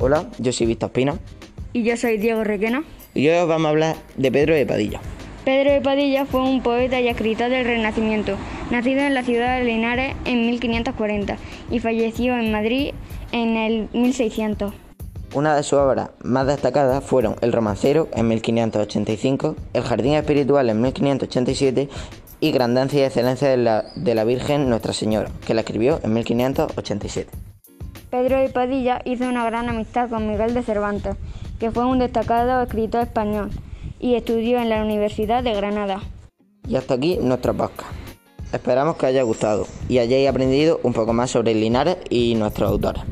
Hola, yo soy Víctor Espina Y yo soy Diego Requena. y hoy os vamos a hablar de Pedro de Padilla. Pedro de Padilla fue un poeta y escritor del Renacimiento, nacido en la ciudad de Linares en 1540 y falleció en Madrid en el 1600. Una de sus obras más destacadas fueron El romancero en 1585, El jardín espiritual en 1587 y Grandancia y excelencia de la, de la Virgen Nuestra Señora, que la escribió en 1587. Pedro de Padilla hizo una gran amistad con Miguel de Cervantes, que fue un destacado escritor español y estudió en la Universidad de Granada. Y hasta aquí nuestro podcast. Esperamos que haya gustado y hayáis aprendido un poco más sobre Linares y nuestros autores.